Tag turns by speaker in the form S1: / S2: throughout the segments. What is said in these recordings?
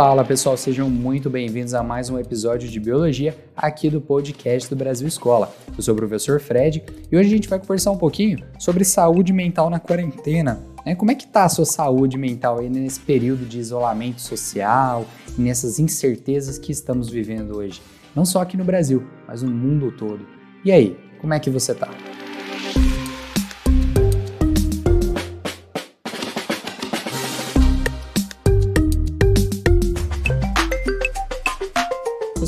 S1: Fala pessoal, sejam muito bem-vindos a mais um episódio de Biologia aqui do podcast do Brasil Escola. Eu sou o professor Fred e hoje a gente vai conversar um pouquinho sobre saúde mental na quarentena. Né? Como é que tá a sua saúde mental aí nesse período de isolamento social e nessas incertezas que estamos vivendo hoje? Não só aqui no Brasil, mas no mundo todo. E aí, como é que você tá?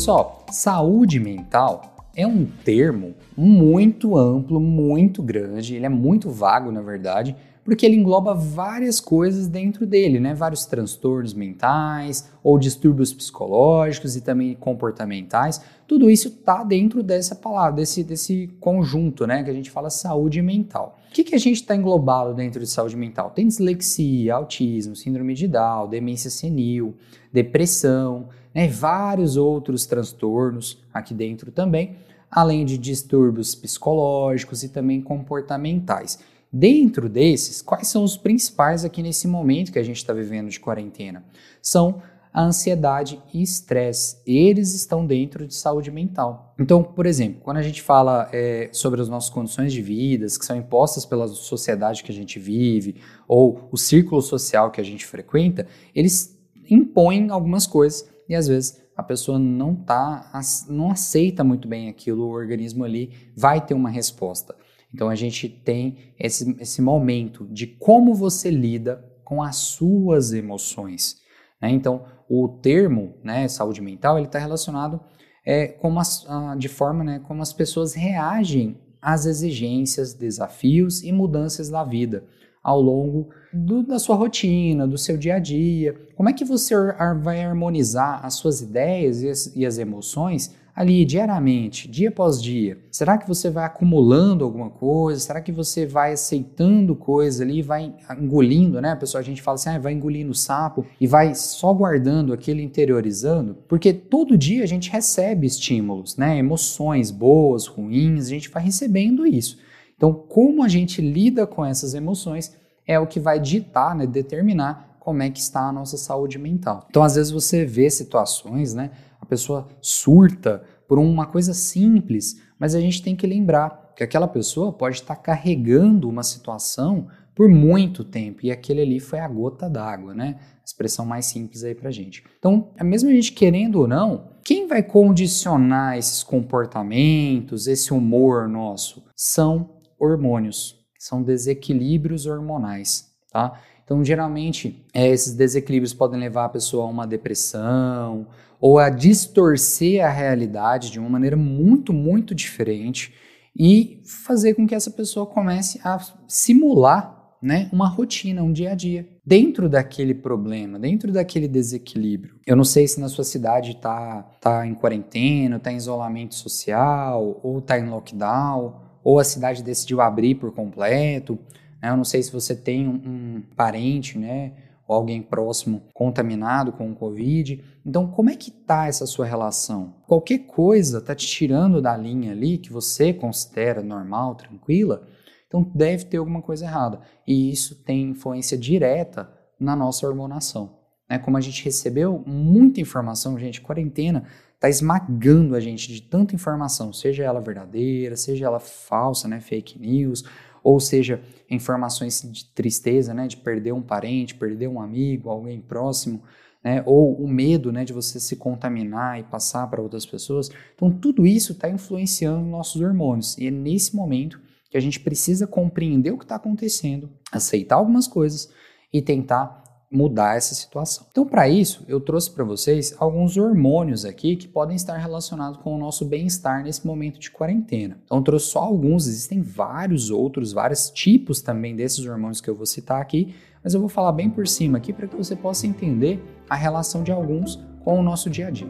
S1: Pessoal, saúde mental é um termo muito amplo, muito grande, ele é muito vago, na verdade, porque ele engloba várias coisas dentro dele, né? Vários transtornos mentais ou distúrbios psicológicos e também comportamentais. Tudo isso está dentro dessa palavra, desse, desse conjunto, né? Que a gente fala saúde mental. O que, que a gente está englobado dentro de saúde mental? Tem dislexia, autismo, síndrome de Down, demência senil, depressão, né, vários outros transtornos aqui dentro também, além de distúrbios psicológicos e também comportamentais. Dentro desses, quais são os principais aqui nesse momento que a gente está vivendo de quarentena? São a ansiedade e estresse. Eles estão dentro de saúde mental. Então, por exemplo, quando a gente fala é, sobre as nossas condições de vida, que são impostas pela sociedade que a gente vive, ou o círculo social que a gente frequenta, eles impõem algumas coisas e às vezes a pessoa não tá, não aceita muito bem aquilo, o organismo ali vai ter uma resposta. Então a gente tem esse, esse momento de como você lida com as suas emoções. Né? Então o termo né, saúde mental ele está relacionado é, como as, de forma né, como as pessoas reagem às exigências, desafios e mudanças da vida ao longo do, da sua rotina, do seu dia a dia. Como é que você vai harmonizar as suas ideias e as, e as emoções ali diariamente, dia após dia? Será que você vai acumulando alguma coisa? Será que você vai aceitando coisas ali, vai engolindo, né? A pessoa a gente fala assim, ah, vai engolindo o sapo e vai só guardando aquilo, interiorizando, porque todo dia a gente recebe estímulos, né? Emoções boas, ruins, a gente vai recebendo isso. Então, como a gente lida com essas emoções é o que vai ditar, né, determinar como é que está a nossa saúde mental. Então, às vezes você vê situações, né, a pessoa surta por uma coisa simples, mas a gente tem que lembrar que aquela pessoa pode estar carregando uma situação por muito tempo e aquele ali foi a gota d'água, né? Expressão mais simples aí pra gente. Então, é mesmo a gente querendo ou não, quem vai condicionar esses comportamentos, esse humor nosso? São hormônios, são desequilíbrios hormonais, tá? Então, geralmente, é, esses desequilíbrios podem levar a pessoa a uma depressão ou a distorcer a realidade de uma maneira muito, muito diferente e fazer com que essa pessoa comece a simular né, uma rotina, um dia a dia, dentro daquele problema, dentro daquele desequilíbrio. Eu não sei se na sua cidade está tá em quarentena, está em isolamento social ou está em lockdown ou a cidade decidiu abrir por completo. Né? Eu não sei se você tem um, um parente, né, ou alguém próximo contaminado com o Covid. Então, como é que tá essa sua relação? Qualquer coisa tá te tirando da linha ali que você considera normal, tranquila, então deve ter alguma coisa errada. E isso tem influência direta na nossa hormonação. Né? Como a gente recebeu muita informação, gente, quarentena está esmagando a gente de tanta informação, seja ela verdadeira, seja ela falsa, né, fake news, ou seja, informações de tristeza, né, de perder um parente, perder um amigo, alguém próximo, né, ou o medo, né, de você se contaminar e passar para outras pessoas. Então, tudo isso está influenciando nossos hormônios. E é nesse momento que a gente precisa compreender o que está acontecendo, aceitar algumas coisas e tentar mudar essa situação. Então, para isso, eu trouxe para vocês alguns hormônios aqui que podem estar relacionados com o nosso bem-estar nesse momento de quarentena. Então, trouxe só alguns, existem vários outros, vários tipos também desses hormônios que eu vou citar aqui, mas eu vou falar bem por cima aqui para que você possa entender a relação de alguns com o nosso dia a dia.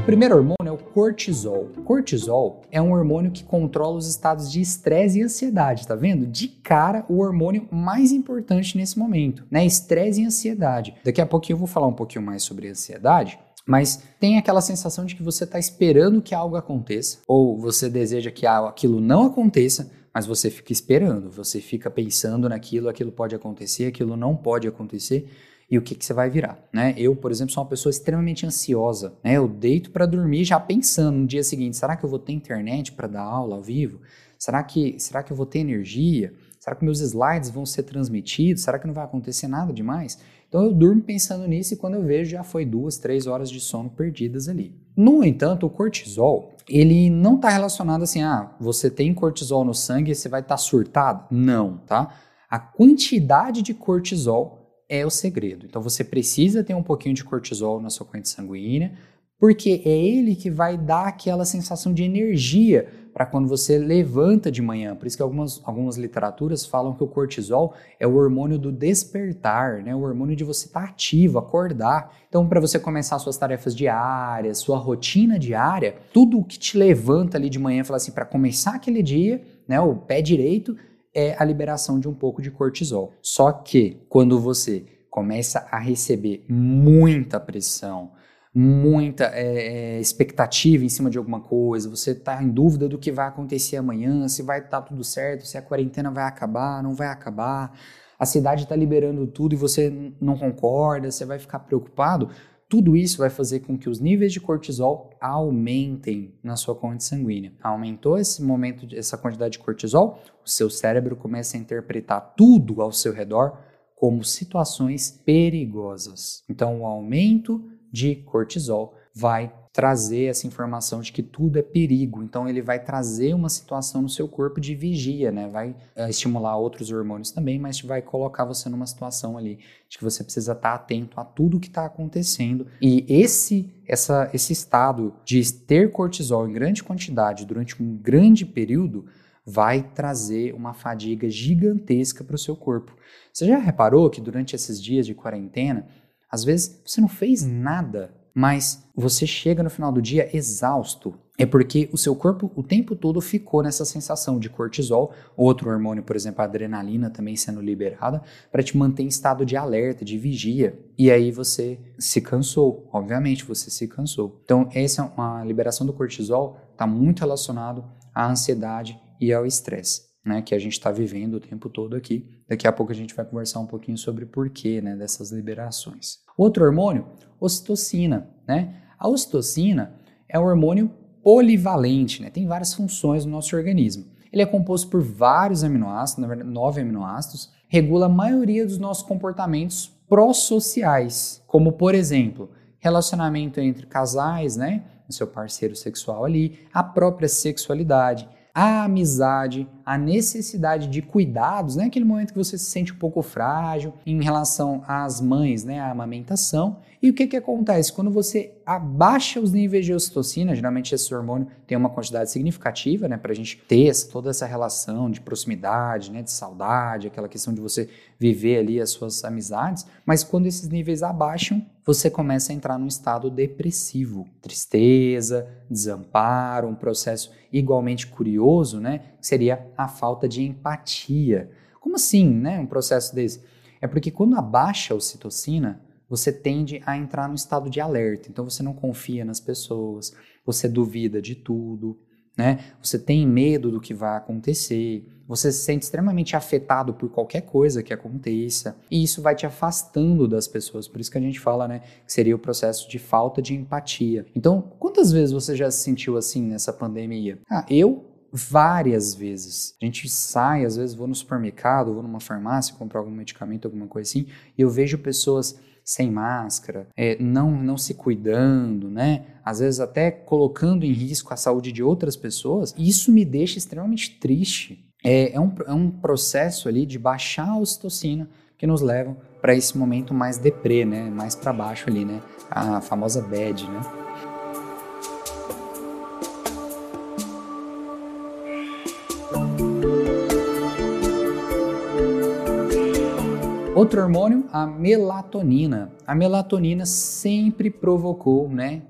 S1: O primeiro hormônio cortisol. Cortisol é um hormônio que controla os estados de estresse e ansiedade, tá vendo? De cara, o hormônio mais importante nesse momento, né? Estresse e ansiedade. Daqui a pouquinho eu vou falar um pouquinho mais sobre ansiedade, mas tem aquela sensação de que você está esperando que algo aconteça, ou você deseja que aquilo não aconteça, mas você fica esperando, você fica pensando naquilo, aquilo pode acontecer, aquilo não pode acontecer e o que, que você vai virar, né? Eu, por exemplo, sou uma pessoa extremamente ansiosa, né? Eu deito para dormir já pensando no dia seguinte, será que eu vou ter internet para dar aula ao vivo? Será que, será que eu vou ter energia? Será que meus slides vão ser transmitidos? Será que não vai acontecer nada demais? Então eu durmo pensando nisso e quando eu vejo já foi duas, três horas de sono perdidas ali. No entanto, o cortisol, ele não está relacionado assim, ah, você tem cortisol no sangue e você vai estar tá surtado? Não, tá? A quantidade de cortisol é o segredo. Então você precisa ter um pouquinho de cortisol na sua corrente sanguínea, porque é ele que vai dar aquela sensação de energia para quando você levanta de manhã. Por isso que algumas, algumas literaturas falam que o cortisol é o hormônio do despertar, né? o hormônio de você estar tá ativo, acordar. Então, para você começar suas tarefas diárias, sua rotina diária, tudo o que te levanta ali de manhã, fala assim, para começar aquele dia, né, o pé direito, é a liberação de um pouco de cortisol. Só que quando você começa a receber muita pressão, muita é, expectativa em cima de alguma coisa, você está em dúvida do que vai acontecer amanhã, se vai estar tá tudo certo, se a quarentena vai acabar, não vai acabar, a cidade está liberando tudo e você não concorda, você vai ficar preocupado. Tudo isso vai fazer com que os níveis de cortisol aumentem na sua corrente sanguínea. Aumentou esse momento, essa quantidade de cortisol, o seu cérebro começa a interpretar tudo ao seu redor como situações perigosas. Então, o aumento de cortisol vai trazer essa informação de que tudo é perigo. Então ele vai trazer uma situação no seu corpo de vigia, né? Vai uh, estimular outros hormônios também, mas vai colocar você numa situação ali de que você precisa estar atento a tudo que está acontecendo. E esse essa, esse estado de ter cortisol em grande quantidade durante um grande período vai trazer uma fadiga gigantesca para o seu corpo. Você já reparou que durante esses dias de quarentena, às vezes você não fez nada mas você chega no final do dia exausto. É porque o seu corpo o tempo todo ficou nessa sensação de cortisol, outro hormônio, por exemplo, a adrenalina também sendo liberada, para te manter em estado de alerta, de vigia. E aí você se cansou, obviamente você se cansou. Então, essa é uma liberação do cortisol está muito relacionado à ansiedade e ao estresse. Né, que a gente está vivendo o tempo todo aqui. Daqui a pouco a gente vai conversar um pouquinho sobre o porquê né, dessas liberações. Outro hormônio, ocitocina. Né? A ocitocina é um hormônio polivalente, né? tem várias funções no nosso organismo. Ele é composto por vários aminoácidos, na verdade, nove aminoácidos, regula a maioria dos nossos comportamentos pró-sociais, como por exemplo, relacionamento entre casais, né? O seu parceiro sexual ali, a própria sexualidade, a amizade, a necessidade de cuidados, né? Aquele momento que você se sente um pouco frágil em relação às mães, né? A amamentação. E o que que acontece? Quando você abaixa os níveis de ocitocina, geralmente esse hormônio tem uma quantidade significativa, né? Pra gente ter essa, toda essa relação de proximidade, né? De saudade, aquela questão de você viver ali as suas amizades. Mas quando esses níveis abaixam, você começa a entrar num estado depressivo. Tristeza, desamparo, um processo igualmente curioso, né? Seria a falta de empatia. Como assim, né? Um processo desse? É porque quando abaixa a ocitocina, você tende a entrar no estado de alerta. Então você não confia nas pessoas, você duvida de tudo, né? Você tem medo do que vai acontecer, você se sente extremamente afetado por qualquer coisa que aconteça, e isso vai te afastando das pessoas. Por isso que a gente fala, né, que seria o processo de falta de empatia. Então, quantas vezes você já se sentiu assim nessa pandemia? Ah, eu várias vezes. A gente sai, às vezes vou no supermercado, vou numa farmácia comprar algum medicamento, alguma coisa assim, e eu vejo pessoas sem máscara, é, não, não se cuidando, né? Às vezes até colocando em risco a saúde de outras pessoas. E isso me deixa extremamente triste. É, é, um, é um processo ali de baixar a ocitocina que nos levam para esse momento mais deprê, né? Mais para baixo ali, né? A famosa bad, né? Outro hormônio, a melatonina. A melatonina sempre provocou, né,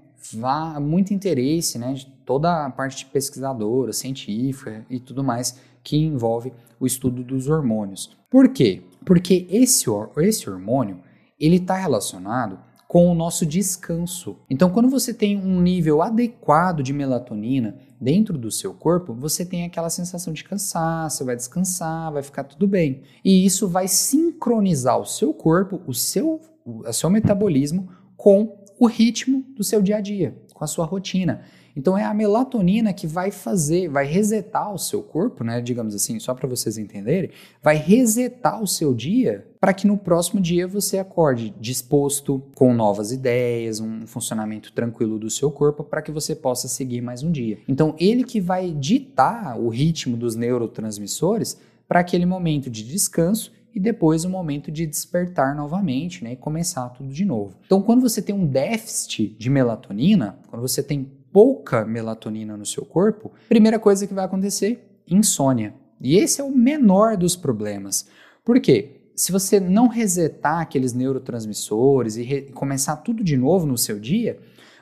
S1: muito interesse, né, de toda a parte de pesquisadora, científica e tudo mais que envolve o estudo dos hormônios. Por quê? Porque esse, esse hormônio, ele está relacionado com o nosso descanso. Então, quando você tem um nível adequado de melatonina dentro do seu corpo, você tem aquela sensação de cansaço, vai descansar, vai ficar tudo bem. E isso vai sincronizar o seu corpo, o seu, o seu metabolismo com o ritmo do seu dia a dia, com a sua rotina. Então é a melatonina que vai fazer, vai resetar o seu corpo, né? Digamos assim, só para vocês entenderem, vai resetar o seu dia para que no próximo dia você acorde disposto, com novas ideias, um funcionamento tranquilo do seu corpo para que você possa seguir mais um dia. Então ele que vai ditar o ritmo dos neurotransmissores para aquele momento de descanso e depois o momento de despertar novamente, né, e começar tudo de novo. Então, quando você tem um déficit de melatonina, quando você tem pouca melatonina no seu corpo, primeira coisa que vai acontecer, insônia. E esse é o menor dos problemas. Por quê? Se você não resetar aqueles neurotransmissores e começar tudo de novo no seu dia,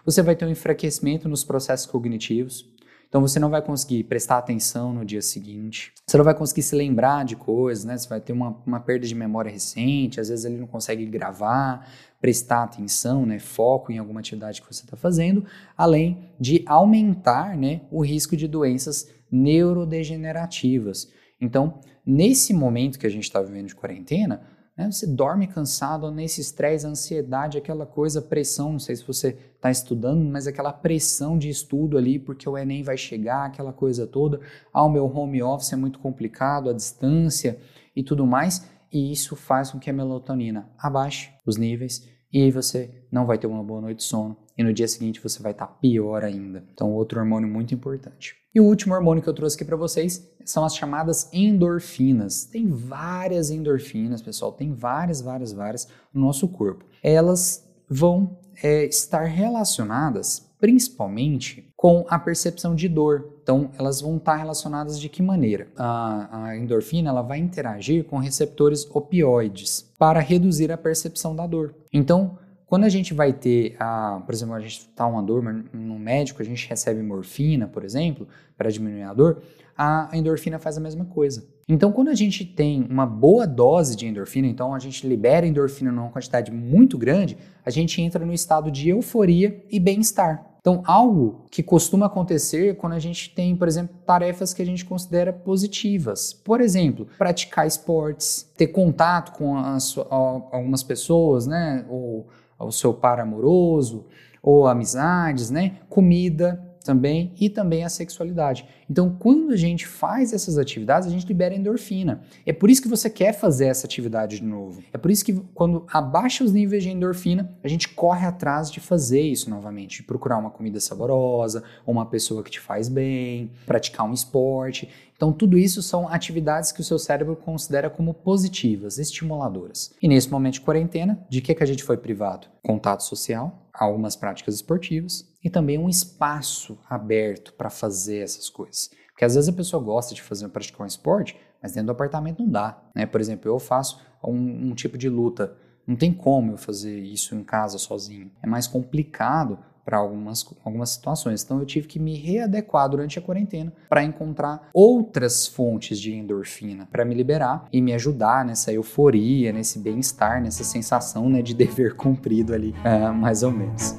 S1: você vai ter um enfraquecimento nos processos cognitivos, então você não vai conseguir prestar atenção no dia seguinte, você não vai conseguir se lembrar de coisas, né? Você vai ter uma, uma perda de memória recente, às vezes ele não consegue gravar, prestar atenção, né? Foco em alguma atividade que você está fazendo, além de aumentar né, o risco de doenças neurodegenerativas. Então, nesse momento que a gente está vivendo de quarentena, né? Você dorme cansado nesse estresse, ansiedade, aquela coisa, pressão. Não sei se você está estudando, mas aquela pressão de estudo ali, porque o Enem vai chegar, aquela coisa toda. Ah, o meu home office é muito complicado, a distância e tudo mais. E isso faz com que a melatonina abaixe os níveis e aí você não vai ter uma boa noite de sono. E no dia seguinte você vai estar tá pior ainda. Então, outro hormônio muito importante. E o último hormônio que eu trouxe aqui para vocês são as chamadas endorfinas. Tem várias endorfinas, pessoal, tem várias, várias, várias no nosso corpo. Elas vão é, estar relacionadas principalmente com a percepção de dor. Então, elas vão estar relacionadas de que maneira? A, a, endorfina ela vai interagir com receptores opioides para reduzir a percepção da dor. Então, quando a gente vai ter, a, por exemplo, a gente está uma dor no médico, a gente recebe morfina, por exemplo, para diminuir a dor, a endorfina faz a mesma coisa. Então, quando a gente tem uma boa dose de endorfina, então a gente libera endorfina numa quantidade muito grande, a gente entra no estado de euforia e bem-estar. Então, algo que costuma acontecer quando a gente tem, por exemplo, tarefas que a gente considera positivas. Por exemplo, praticar esportes, ter contato com as, algumas pessoas, né? Ou o seu par amoroso, ou amizades, né? Comida também e também a sexualidade. Então, quando a gente faz essas atividades, a gente libera endorfina. É por isso que você quer fazer essa atividade de novo. É por isso que quando abaixa os níveis de endorfina, a gente corre atrás de fazer isso novamente, de procurar uma comida saborosa, uma pessoa que te faz bem, praticar um esporte. Então, tudo isso são atividades que o seu cérebro considera como positivas, estimuladoras. E nesse momento de quarentena, de que, que a gente foi privado? Contato social, algumas práticas esportivas e também um espaço aberto para fazer essas coisas. Porque às vezes a pessoa gosta de fazer praticar um esporte, mas dentro do apartamento não dá. Né? Por exemplo, eu faço um, um tipo de luta. Não tem como eu fazer isso em casa sozinho. É mais complicado para algumas, algumas situações. Então eu tive que me readequar durante a quarentena para encontrar outras fontes de endorfina para me liberar e me ajudar nessa euforia, nesse bem-estar, nessa sensação né, de dever cumprido ali, é, mais ou menos.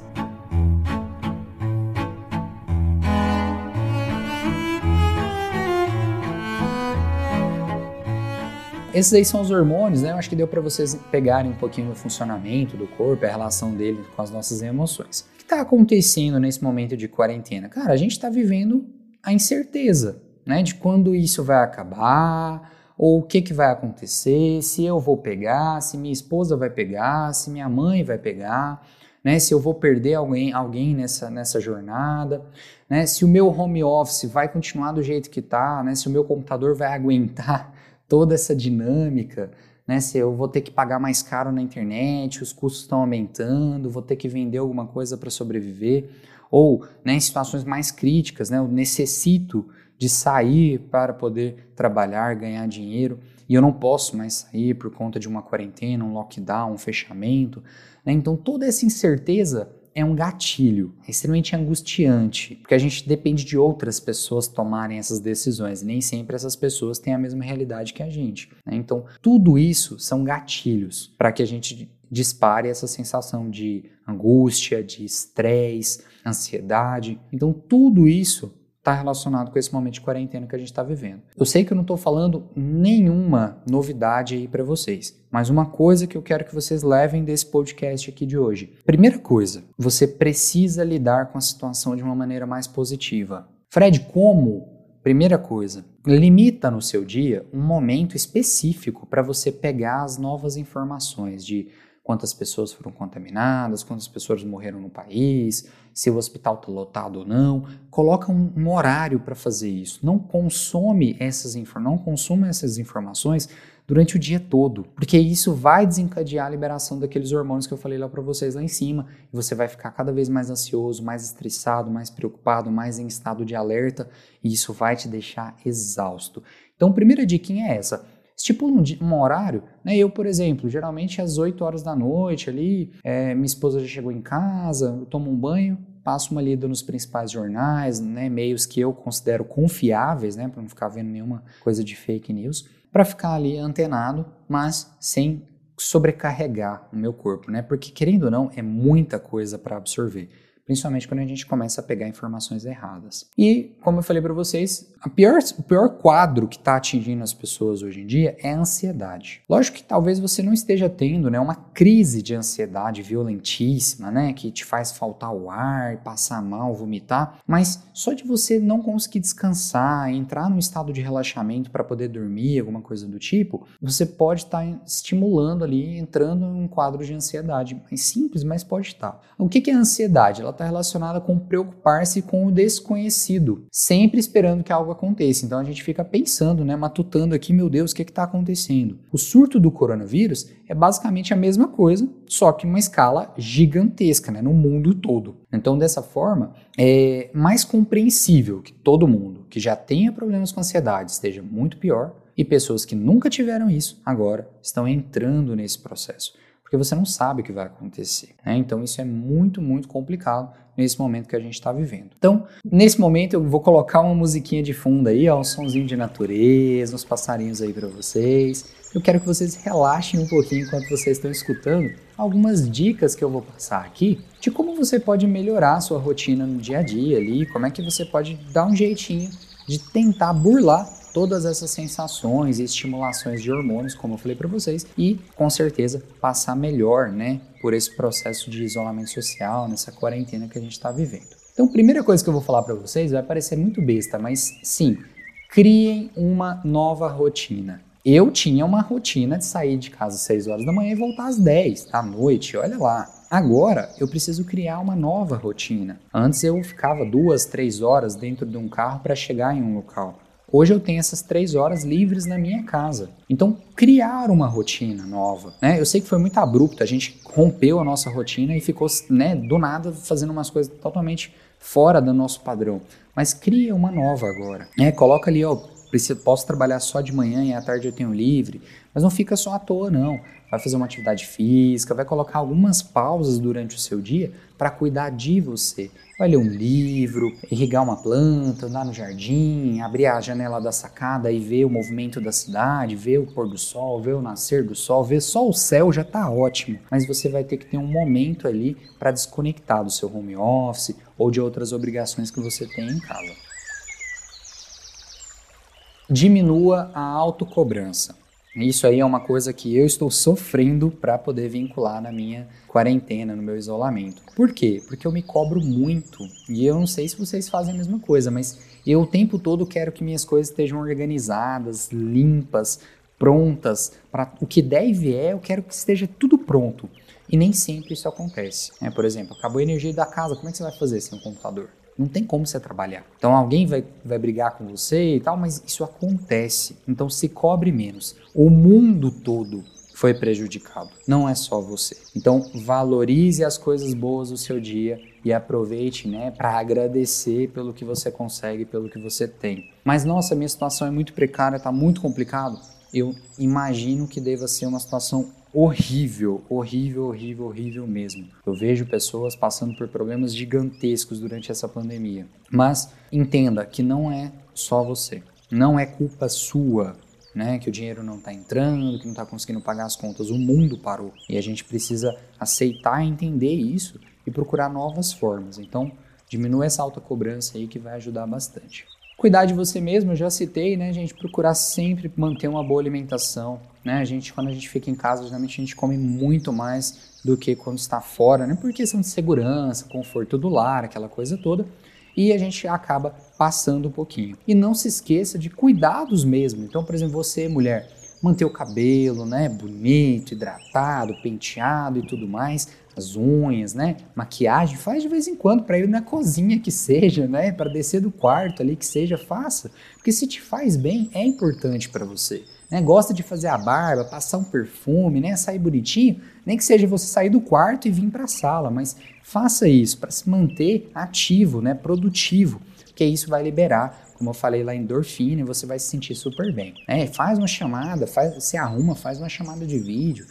S1: Esses aí são os hormônios, né? Eu acho que deu para vocês pegarem um pouquinho do funcionamento do corpo, a relação dele com as nossas emoções. Que está acontecendo nesse momento de quarentena? Cara, a gente está vivendo a incerteza, né? De quando isso vai acabar, ou o que, que vai acontecer, se eu vou pegar, se minha esposa vai pegar, se minha mãe vai pegar, né? Se eu vou perder alguém, alguém nessa, nessa jornada, né? Se o meu home office vai continuar do jeito que está, né? Se o meu computador vai aguentar toda essa dinâmica, né? Se eu vou ter que pagar mais caro na internet, os custos estão aumentando, vou ter que vender alguma coisa para sobreviver, ou né, em situações mais críticas, né? Eu necessito de sair para poder trabalhar, ganhar dinheiro, e eu não posso mais sair por conta de uma quarentena, um lockdown, um fechamento. Né? Então toda essa incerteza é um gatilho, é extremamente angustiante, porque a gente depende de outras pessoas tomarem essas decisões, e nem sempre essas pessoas têm a mesma realidade que a gente. Né? Então, tudo isso são gatilhos para que a gente dispare essa sensação de angústia, de estresse, ansiedade. Então, tudo isso está relacionado com esse momento de quarentena que a gente está vivendo. Eu sei que eu não estou falando nenhuma novidade aí para vocês, mas uma coisa que eu quero que vocês levem desse podcast aqui de hoje. Primeira coisa, você precisa lidar com a situação de uma maneira mais positiva. Fred, como? Primeira coisa, limita no seu dia um momento específico para você pegar as novas informações de quantas pessoas foram contaminadas, quantas pessoas morreram no país, se o hospital está lotado ou não. Coloca um, um horário para fazer isso. Não consome essas não consuma essas informações durante o dia todo, porque isso vai desencadear a liberação daqueles hormônios que eu falei lá para vocês lá em cima, e você vai ficar cada vez mais ansioso, mais estressado, mais preocupado, mais em estado de alerta, e isso vai te deixar exausto. Então, primeira dica é essa estipula um, um, horário, né? Eu, por exemplo, geralmente às 8 horas da noite ali, é, minha esposa já chegou em casa, eu tomo um banho, passo uma lida nos principais jornais, né, meios que eu considero confiáveis, né, para não ficar vendo nenhuma coisa de fake news, para ficar ali antenado, mas sem sobrecarregar o meu corpo, né? Porque querendo ou não, é muita coisa para absorver principalmente quando a gente começa a pegar informações erradas. E, como eu falei para vocês, pior, o pior quadro que está atingindo as pessoas hoje em dia é a ansiedade. Lógico que talvez você não esteja tendo né, uma crise de ansiedade violentíssima, né, que te faz faltar o ar, passar mal, vomitar, mas só de você não conseguir descansar, entrar num estado de relaxamento para poder dormir, alguma coisa do tipo, você pode estar tá estimulando ali, entrando em um quadro de ansiedade. Mais simples, mas pode estar. O que é ansiedade? Ela está relacionada com preocupar-se com o desconhecido, sempre esperando que algo aconteça. Então a gente fica pensando, né, matutando aqui, meu Deus, o que está acontecendo? O surto do coronavírus é basicamente a mesma coisa, só que uma escala gigantesca, né, no mundo todo. Então dessa forma é mais compreensível que todo mundo que já tenha problemas com ansiedade esteja muito pior e pessoas que nunca tiveram isso agora estão entrando nesse processo porque você não sabe o que vai acontecer. Né? Então isso é muito, muito complicado nesse momento que a gente está vivendo. Então, nesse momento eu vou colocar uma musiquinha de fundo aí, ó, um sonzinho de natureza, uns passarinhos aí para vocês. Eu quero que vocês relaxem um pouquinho enquanto vocês estão escutando algumas dicas que eu vou passar aqui de como você pode melhorar a sua rotina no dia a dia ali, como é que você pode dar um jeitinho de tentar burlar todas essas sensações e estimulações de hormônios, como eu falei para vocês, e com certeza passar melhor, né, por esse processo de isolamento social, nessa quarentena que a gente está vivendo. Então, primeira coisa que eu vou falar para vocês vai parecer muito besta, mas sim, criem uma nova rotina. Eu tinha uma rotina de sair de casa às 6 horas da manhã e voltar às 10 da noite, olha lá. Agora eu preciso criar uma nova rotina. Antes eu ficava duas, três horas dentro de um carro para chegar em um local. Hoje eu tenho essas três horas livres na minha casa. Então, criar uma rotina nova, né? Eu sei que foi muito abrupto, a gente rompeu a nossa rotina e ficou, né, do nada fazendo umas coisas totalmente fora do nosso padrão. Mas cria uma nova agora, né? Coloca ali, ó, preciso, posso trabalhar só de manhã e à tarde eu tenho livre, mas não fica só à toa não. Vai fazer uma atividade física, vai colocar algumas pausas durante o seu dia para cuidar de você vai ler um livro, irrigar uma planta, andar no jardim, abrir a janela da sacada e ver o movimento da cidade, ver o pôr do sol, ver o nascer do sol, ver só o céu já está ótimo. Mas você vai ter que ter um momento ali para desconectar do seu home office ou de outras obrigações que você tem em casa. Diminua a autocobrança. Isso aí é uma coisa que eu estou sofrendo para poder vincular na minha quarentena, no meu isolamento. Por quê? Porque eu me cobro muito. E eu não sei se vocês fazem a mesma coisa, mas eu o tempo todo quero que minhas coisas estejam organizadas, limpas, prontas. Para o que der e vier, eu quero que esteja tudo pronto. E nem sempre isso acontece. Né? Por exemplo, acabou a energia da casa, como é que você vai fazer sem um computador? Não tem como você trabalhar. Então alguém vai, vai brigar com você e tal, mas isso acontece. Então se cobre menos. O mundo todo foi prejudicado, não é só você. Então valorize as coisas boas do seu dia e aproveite, né, para agradecer pelo que você consegue, pelo que você tem. Mas nossa, minha situação é muito precária, está muito complicado. Eu imagino que deva ser uma situação horrível, horrível, horrível, horrível mesmo. Eu vejo pessoas passando por problemas gigantescos durante essa pandemia. Mas entenda que não é só você. Não é culpa sua. né, que o dinheiro não está entrando, que não está conseguindo pagar as contas, o mundo parou. E a gente precisa aceitar entender isso e procurar novas formas. Então, diminua essa alta cobrança aí que vai ajudar bastante. Cuidar de você mesmo, eu já citei, né, gente? Procurar sempre manter uma boa alimentação, né? A gente, quando a gente fica em casa, geralmente a gente come muito mais do que quando está fora, né? Por questão de segurança, conforto do lar, aquela coisa toda. E a gente acaba passando um pouquinho. E não se esqueça de cuidados mesmo. Então, por exemplo, você, mulher, manter o cabelo, né, bonito, hidratado, penteado e tudo mais as unhas, né? Maquiagem, faz de vez em quando para ir na cozinha que seja, né? Para descer do quarto ali que seja, faça. Porque se te faz bem, é importante para você. Né? Gosta de fazer a barba, passar um perfume, né? Sair bonitinho, nem que seja você sair do quarto e vir para a sala, mas faça isso para se manter ativo, né? Produtivo, porque isso vai liberar como eu falei lá, endorfina, e você vai se sentir super bem. É, faz uma chamada, faz, se arruma, faz uma chamada de vídeo,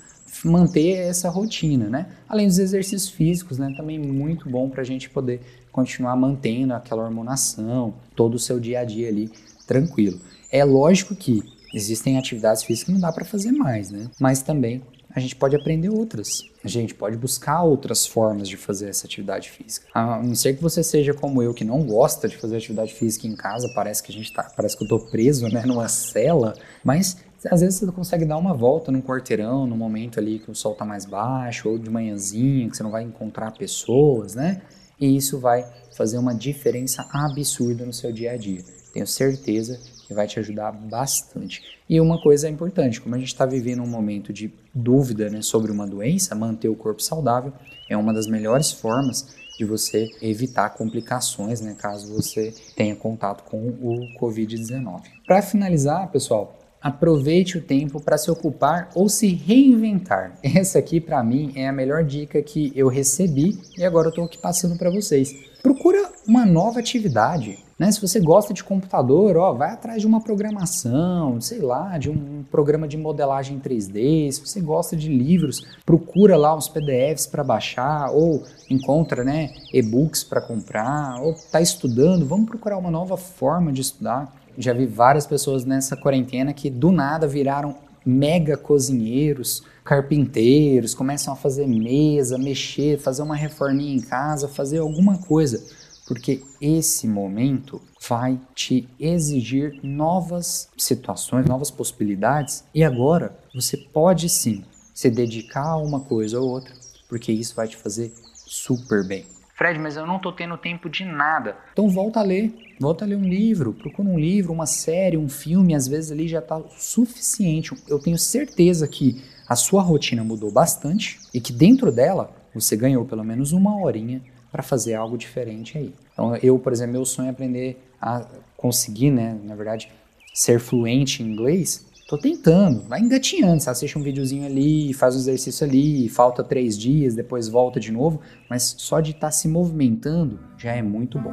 S1: manter essa rotina, né? Além dos exercícios físicos, né? Também muito bom para a gente poder continuar mantendo aquela hormonação, todo o seu dia a dia ali tranquilo. É lógico que existem atividades físicas que não dá para fazer mais, né? Mas também a gente pode aprender outras. A gente pode buscar outras formas de fazer essa atividade física. A não ser que você seja como eu, que não gosta de fazer atividade física em casa, parece que a gente tá, parece que eu tô preso, né, numa cela, mas às vezes você consegue dar uma volta num quarteirão, no momento ali que o sol está mais baixo, ou de manhãzinha, que você não vai encontrar pessoas, né? E isso vai fazer uma diferença absurda no seu dia a dia. Tenho certeza que vai te ajudar bastante. E uma coisa importante, como a gente está vivendo um momento de dúvida né, sobre uma doença, manter o corpo saudável é uma das melhores formas de você evitar complicações, né, caso você tenha contato com o Covid-19. Para finalizar, pessoal, Aproveite o tempo para se ocupar ou se reinventar. Essa aqui, para mim, é a melhor dica que eu recebi e agora eu estou aqui passando para vocês. Procura uma nova atividade. Né? Se você gosta de computador, ó, vai atrás de uma programação, sei lá, de um programa de modelagem 3D. Se você gosta de livros, procura lá uns PDFs para baixar ou encontra né, e-books para comprar ou está estudando. Vamos procurar uma nova forma de estudar já vi várias pessoas nessa quarentena que do nada viraram mega cozinheiros, carpinteiros, começam a fazer mesa, mexer, fazer uma reforminha em casa, fazer alguma coisa, porque esse momento vai te exigir novas situações, novas possibilidades, e agora você pode sim se dedicar a uma coisa ou outra, porque isso vai te fazer super bem. Fred, mas eu não estou tendo tempo de nada. Então volta a ler. Volta a ler um livro. Procura um livro, uma série, um filme. Às vezes ali já está suficiente. Eu tenho certeza que a sua rotina mudou bastante e que dentro dela você ganhou pelo menos uma horinha para fazer algo diferente aí. Então eu, por exemplo, meu sonho é aprender a conseguir, né, na verdade, ser fluente em inglês Tô tentando, vai engatinhando. Você assiste um videozinho ali, faz um exercício ali, falta três dias, depois volta de novo, mas só de estar tá se movimentando já é muito bom.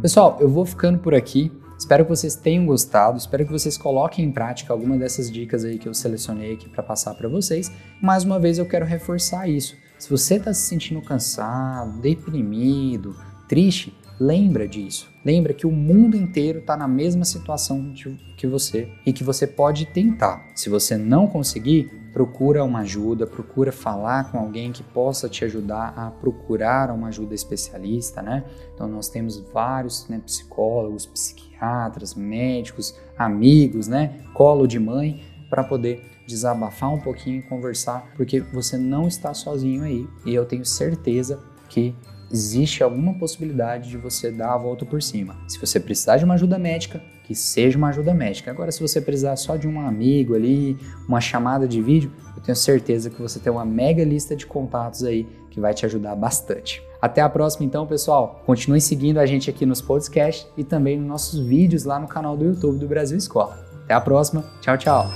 S1: Pessoal, eu vou ficando por aqui. Espero que vocês tenham gostado, espero que vocês coloquem em prática alguma dessas dicas aí que eu selecionei aqui para passar para vocês. Mais uma vez eu quero reforçar isso. Se você está se sentindo cansado, deprimido, triste, Lembra disso. Lembra que o mundo inteiro está na mesma situação que você e que você pode tentar. Se você não conseguir, procura uma ajuda, procura falar com alguém que possa te ajudar a procurar uma ajuda especialista, né? Então nós temos vários né, psicólogos, psiquiatras, médicos, amigos, né? Colo de mãe para poder desabafar um pouquinho e conversar, porque você não está sozinho aí e eu tenho certeza que existe alguma possibilidade de você dar a volta por cima. Se você precisar de uma ajuda médica, que seja uma ajuda médica. Agora, se você precisar só de um amigo ali, uma chamada de vídeo, eu tenho certeza que você tem uma mega lista de contatos aí que vai te ajudar bastante. Até a próxima, então, pessoal. Continue seguindo a gente aqui nos podcasts e também nos nossos vídeos lá no canal do YouTube do Brasil Escola. Até a próxima. Tchau, tchau.